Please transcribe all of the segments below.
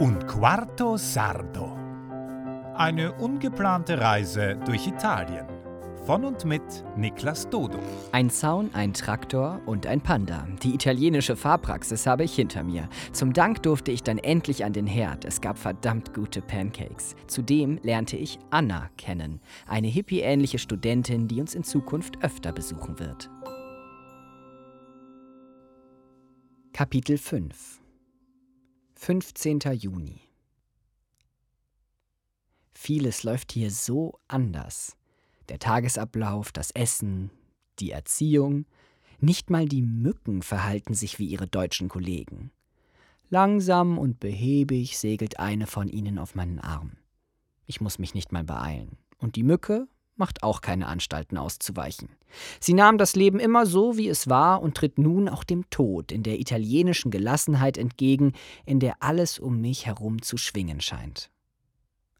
Un quarto sardo. Eine ungeplante Reise durch Italien. Von und mit Niklas Dodo. Ein Zaun, ein Traktor und ein Panda. Die italienische Fahrpraxis habe ich hinter mir. Zum Dank durfte ich dann endlich an den Herd. Es gab verdammt gute Pancakes. Zudem lernte ich Anna kennen, eine hippie-ähnliche Studentin, die uns in Zukunft öfter besuchen wird. Kapitel 5 15. Juni Vieles läuft hier so anders. Der Tagesablauf, das Essen, die Erziehung, nicht mal die Mücken verhalten sich wie ihre deutschen Kollegen. Langsam und behäbig segelt eine von ihnen auf meinen Arm. Ich muss mich nicht mal beeilen. Und die Mücke macht auch keine Anstalten auszuweichen. Sie nahm das Leben immer so, wie es war, und tritt nun auch dem Tod in der italienischen Gelassenheit entgegen, in der alles um mich herum zu schwingen scheint.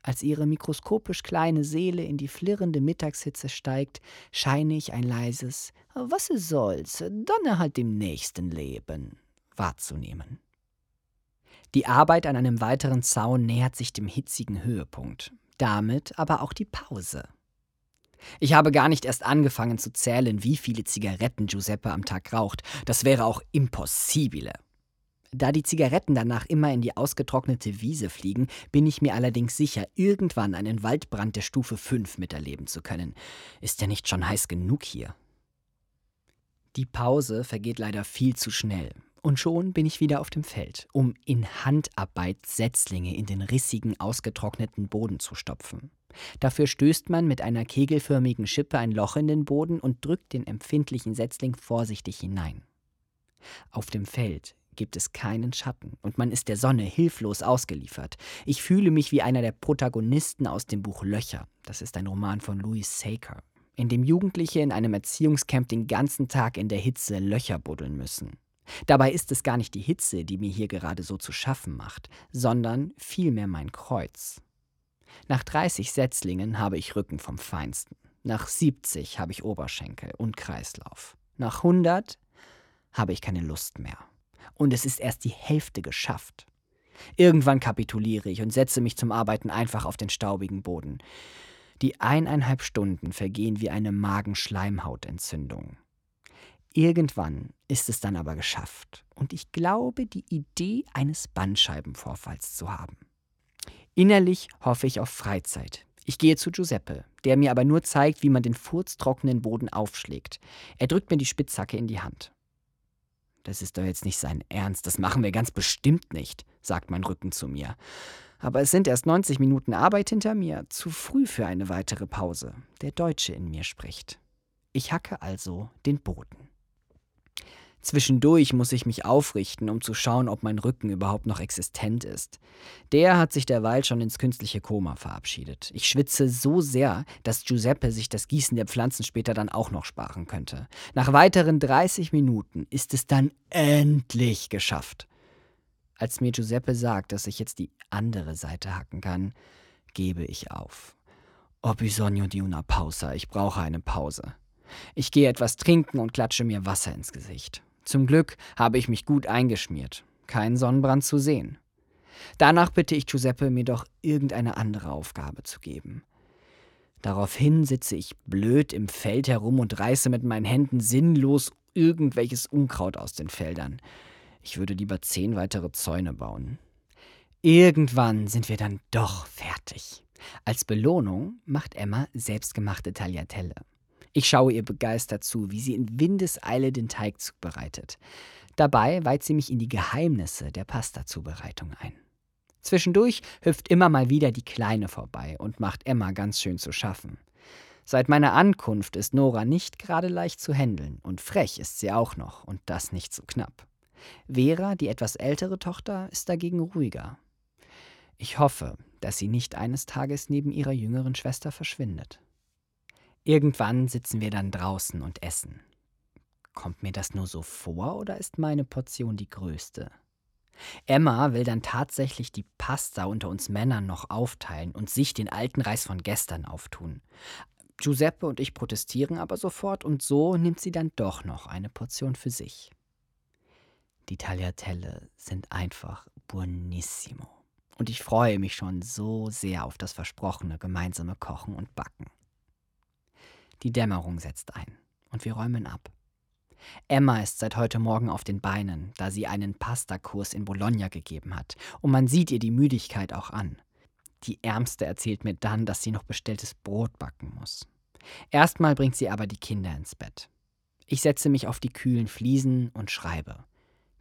Als ihre mikroskopisch kleine Seele in die flirrende Mittagshitze steigt, scheine ich ein leises Was soll's, dann halt im nächsten Leben wahrzunehmen. Die Arbeit an einem weiteren Zaun nähert sich dem hitzigen Höhepunkt, damit aber auch die Pause. Ich habe gar nicht erst angefangen zu zählen, wie viele Zigaretten Giuseppe am Tag raucht. Das wäre auch impossibile. Da die Zigaretten danach immer in die ausgetrocknete Wiese fliegen, bin ich mir allerdings sicher, irgendwann einen Waldbrand der Stufe 5 miterleben zu können. Ist der nicht schon heiß genug hier? Die Pause vergeht leider viel zu schnell. Und schon bin ich wieder auf dem Feld, um in Handarbeit Setzlinge in den rissigen, ausgetrockneten Boden zu stopfen. Dafür stößt man mit einer kegelförmigen Schippe ein Loch in den Boden und drückt den empfindlichen Setzling vorsichtig hinein. Auf dem Feld gibt es keinen Schatten und man ist der Sonne hilflos ausgeliefert. Ich fühle mich wie einer der Protagonisten aus dem Buch Löcher. Das ist ein Roman von Louis Saker, in dem Jugendliche in einem Erziehungscamp den ganzen Tag in der Hitze Löcher buddeln müssen. Dabei ist es gar nicht die Hitze, die mir hier gerade so zu schaffen macht, sondern vielmehr mein Kreuz. Nach 30 Setzlingen habe ich Rücken vom Feinsten. Nach 70 habe ich Oberschenkel und Kreislauf. Nach 100 habe ich keine Lust mehr und es ist erst die Hälfte geschafft. Irgendwann kapituliere ich und setze mich zum Arbeiten einfach auf den staubigen Boden. Die eineinhalb Stunden vergehen wie eine Magenschleimhautentzündung. Irgendwann ist es dann aber geschafft und ich glaube, die Idee eines Bandscheibenvorfalls zu haben. Innerlich hoffe ich auf Freizeit. Ich gehe zu Giuseppe, der mir aber nur zeigt, wie man den furztrockenen Boden aufschlägt. Er drückt mir die Spitzhacke in die Hand. Das ist doch jetzt nicht sein Ernst, das machen wir ganz bestimmt nicht, sagt mein Rücken zu mir. Aber es sind erst 90 Minuten Arbeit hinter mir, zu früh für eine weitere Pause. Der Deutsche in mir spricht. Ich hacke also den Boden. Zwischendurch muss ich mich aufrichten, um zu schauen, ob mein Rücken überhaupt noch existent ist. Der hat sich derweil schon ins künstliche Koma verabschiedet. Ich schwitze so sehr, dass Giuseppe sich das Gießen der Pflanzen später dann auch noch sparen könnte. Nach weiteren 30 Minuten ist es dann endlich geschafft. Als mir Giuseppe sagt, dass ich jetzt die andere Seite hacken kann, gebe ich auf. Ho bisogno di una pausa. Ich brauche eine Pause. Ich gehe etwas trinken und klatsche mir Wasser ins Gesicht. Zum Glück habe ich mich gut eingeschmiert. Kein Sonnenbrand zu sehen. Danach bitte ich Giuseppe, mir doch irgendeine andere Aufgabe zu geben. Daraufhin sitze ich blöd im Feld herum und reiße mit meinen Händen sinnlos irgendwelches Unkraut aus den Feldern. Ich würde lieber zehn weitere Zäune bauen. Irgendwann sind wir dann doch fertig. Als Belohnung macht Emma selbstgemachte Tagliatelle. Ich schaue ihr begeistert zu, wie sie in Windeseile den Teig zubereitet. Dabei weiht sie mich in die Geheimnisse der Pasta-Zubereitung ein. Zwischendurch hüpft immer mal wieder die Kleine vorbei und macht Emma ganz schön zu schaffen. Seit meiner Ankunft ist Nora nicht gerade leicht zu händeln und frech ist sie auch noch und das nicht so knapp. Vera, die etwas ältere Tochter, ist dagegen ruhiger. Ich hoffe, dass sie nicht eines Tages neben ihrer jüngeren Schwester verschwindet. Irgendwann sitzen wir dann draußen und essen. Kommt mir das nur so vor oder ist meine Portion die größte? Emma will dann tatsächlich die Pasta unter uns Männern noch aufteilen und sich den alten Reis von gestern auftun. Giuseppe und ich protestieren aber sofort und so nimmt sie dann doch noch eine Portion für sich. Die Tagliatelle sind einfach buonissimo. Und ich freue mich schon so sehr auf das versprochene gemeinsame Kochen und Backen. Die Dämmerung setzt ein und wir räumen ab. Emma ist seit heute Morgen auf den Beinen, da sie einen Pastakurs in Bologna gegeben hat, und man sieht ihr die Müdigkeit auch an. Die Ärmste erzählt mir dann, dass sie noch bestelltes Brot backen muss. Erstmal bringt sie aber die Kinder ins Bett. Ich setze mich auf die kühlen Fliesen und schreibe,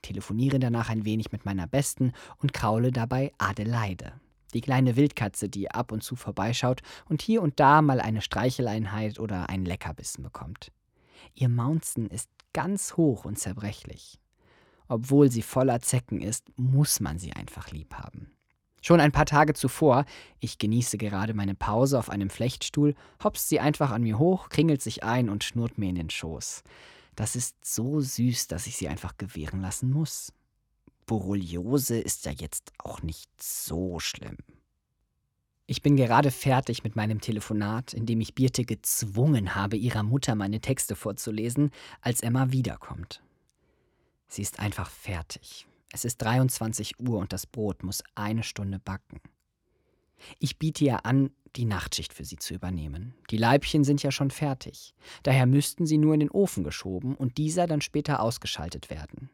telefoniere danach ein wenig mit meiner Besten und kraule dabei Adelaide, die kleine Wildkatze, die ab und zu vorbeischaut und hier und da mal eine Streicheleinheit oder einen Leckerbissen bekommt. Ihr Maunzen ist ganz hoch und zerbrechlich. Obwohl sie voller Zecken ist, muss man sie einfach lieb haben. Schon ein paar Tage zuvor, ich genieße gerade meine Pause auf einem Flechtstuhl, hopst sie einfach an mir hoch, kringelt sich ein und schnurrt mir in den Schoß. Das ist so süß, dass ich sie einfach gewähren lassen muss. Borreliose ist ja jetzt auch nicht so schlimm. Ich bin gerade fertig mit meinem Telefonat, in dem ich Birte gezwungen habe, ihrer Mutter meine Texte vorzulesen, als Emma wiederkommt. Sie ist einfach fertig. Es ist 23 Uhr und das Brot muss eine Stunde backen. Ich biete ihr an, die Nachtschicht für sie zu übernehmen. Die Leibchen sind ja schon fertig. Daher müssten sie nur in den Ofen geschoben und dieser dann später ausgeschaltet werden.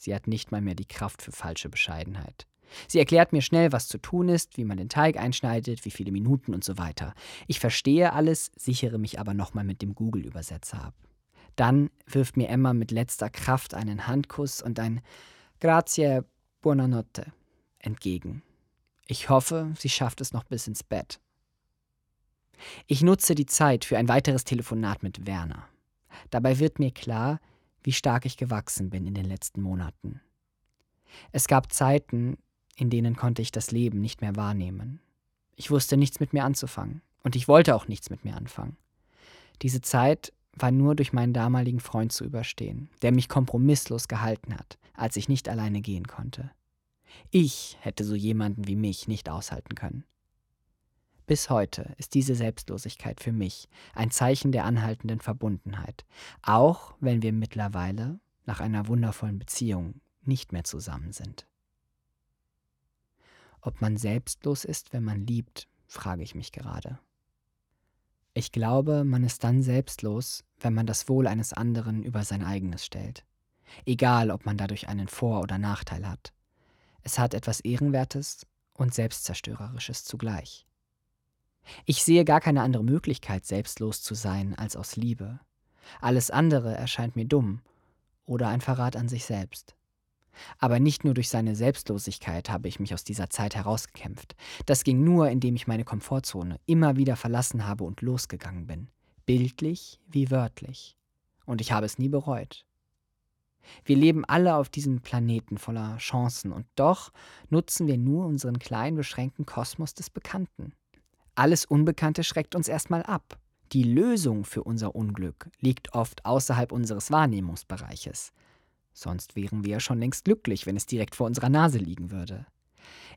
Sie hat nicht mal mehr die Kraft für falsche Bescheidenheit. Sie erklärt mir schnell, was zu tun ist, wie man den Teig einschneidet, wie viele Minuten und so weiter. Ich verstehe alles, sichere mich aber nochmal mit dem Google-Übersetzer ab. Dann wirft mir Emma mit letzter Kraft einen Handkuss und ein Grazie, buonanotte entgegen. Ich hoffe, sie schafft es noch bis ins Bett. Ich nutze die Zeit für ein weiteres Telefonat mit Werner. Dabei wird mir klar, wie stark ich gewachsen bin in den letzten Monaten. Es gab Zeiten, in denen konnte ich das Leben nicht mehr wahrnehmen. Ich wusste nichts mit mir anzufangen und ich wollte auch nichts mit mir anfangen. Diese Zeit war nur durch meinen damaligen Freund zu überstehen, der mich kompromisslos gehalten hat, als ich nicht alleine gehen konnte. Ich hätte so jemanden wie mich nicht aushalten können. Bis heute ist diese Selbstlosigkeit für mich ein Zeichen der anhaltenden Verbundenheit, auch wenn wir mittlerweile nach einer wundervollen Beziehung nicht mehr zusammen sind. Ob man selbstlos ist, wenn man liebt, frage ich mich gerade. Ich glaube, man ist dann selbstlos, wenn man das Wohl eines anderen über sein eigenes stellt. Egal, ob man dadurch einen Vor- oder Nachteil hat. Es hat etwas Ehrenwertes und Selbstzerstörerisches zugleich. Ich sehe gar keine andere Möglichkeit, selbstlos zu sein, als aus Liebe. Alles andere erscheint mir dumm oder ein Verrat an sich selbst. Aber nicht nur durch seine Selbstlosigkeit habe ich mich aus dieser Zeit herausgekämpft. Das ging nur, indem ich meine Komfortzone immer wieder verlassen habe und losgegangen bin. Bildlich wie wörtlich. Und ich habe es nie bereut. Wir leben alle auf diesem Planeten voller Chancen und doch nutzen wir nur unseren kleinen, beschränkten Kosmos des Bekannten. Alles Unbekannte schreckt uns erstmal ab. Die Lösung für unser Unglück liegt oft außerhalb unseres Wahrnehmungsbereiches. Sonst wären wir ja schon längst glücklich, wenn es direkt vor unserer Nase liegen würde.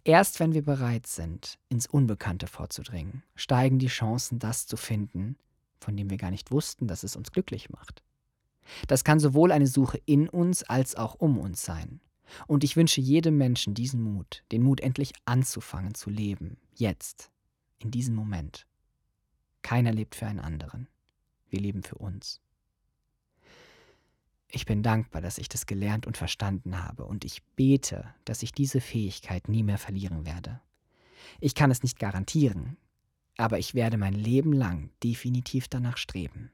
Erst wenn wir bereit sind, ins Unbekannte vorzudringen, steigen die Chancen, das zu finden, von dem wir gar nicht wussten, dass es uns glücklich macht. Das kann sowohl eine Suche in uns als auch um uns sein. Und ich wünsche jedem Menschen diesen Mut, den Mut endlich anzufangen zu leben, jetzt, in diesem Moment. Keiner lebt für einen anderen. Wir leben für uns. Ich bin dankbar, dass ich das gelernt und verstanden habe, und ich bete, dass ich diese Fähigkeit nie mehr verlieren werde. Ich kann es nicht garantieren, aber ich werde mein Leben lang definitiv danach streben.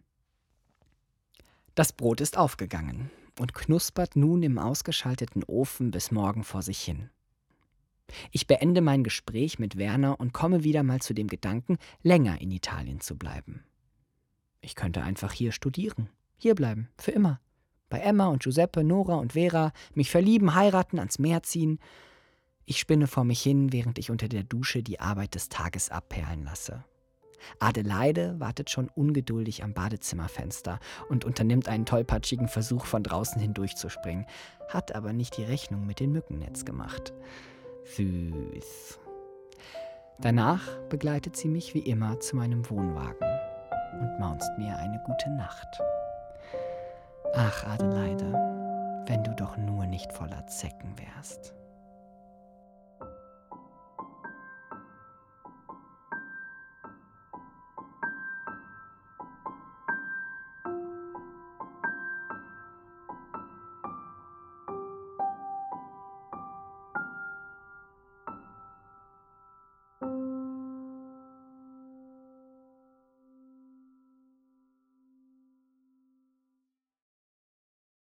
Das Brot ist aufgegangen und knuspert nun im ausgeschalteten Ofen bis morgen vor sich hin. Ich beende mein Gespräch mit Werner und komme wieder mal zu dem Gedanken, länger in Italien zu bleiben. Ich könnte einfach hier studieren, hier bleiben, für immer. Bei Emma und Giuseppe, Nora und Vera, mich verlieben, heiraten, ans Meer ziehen. Ich spinne vor mich hin, während ich unter der Dusche die Arbeit des Tages abperlen lasse. Adelaide wartet schon ungeduldig am Badezimmerfenster und unternimmt einen tollpatschigen Versuch, von draußen hindurchzuspringen, hat aber nicht die Rechnung mit dem Mückennetz gemacht. Süß. Danach begleitet sie mich wie immer zu meinem Wohnwagen und maunzt mir eine gute Nacht. Ach, Adelaide, Wenn du doch nur nicht voller Zecken wärst.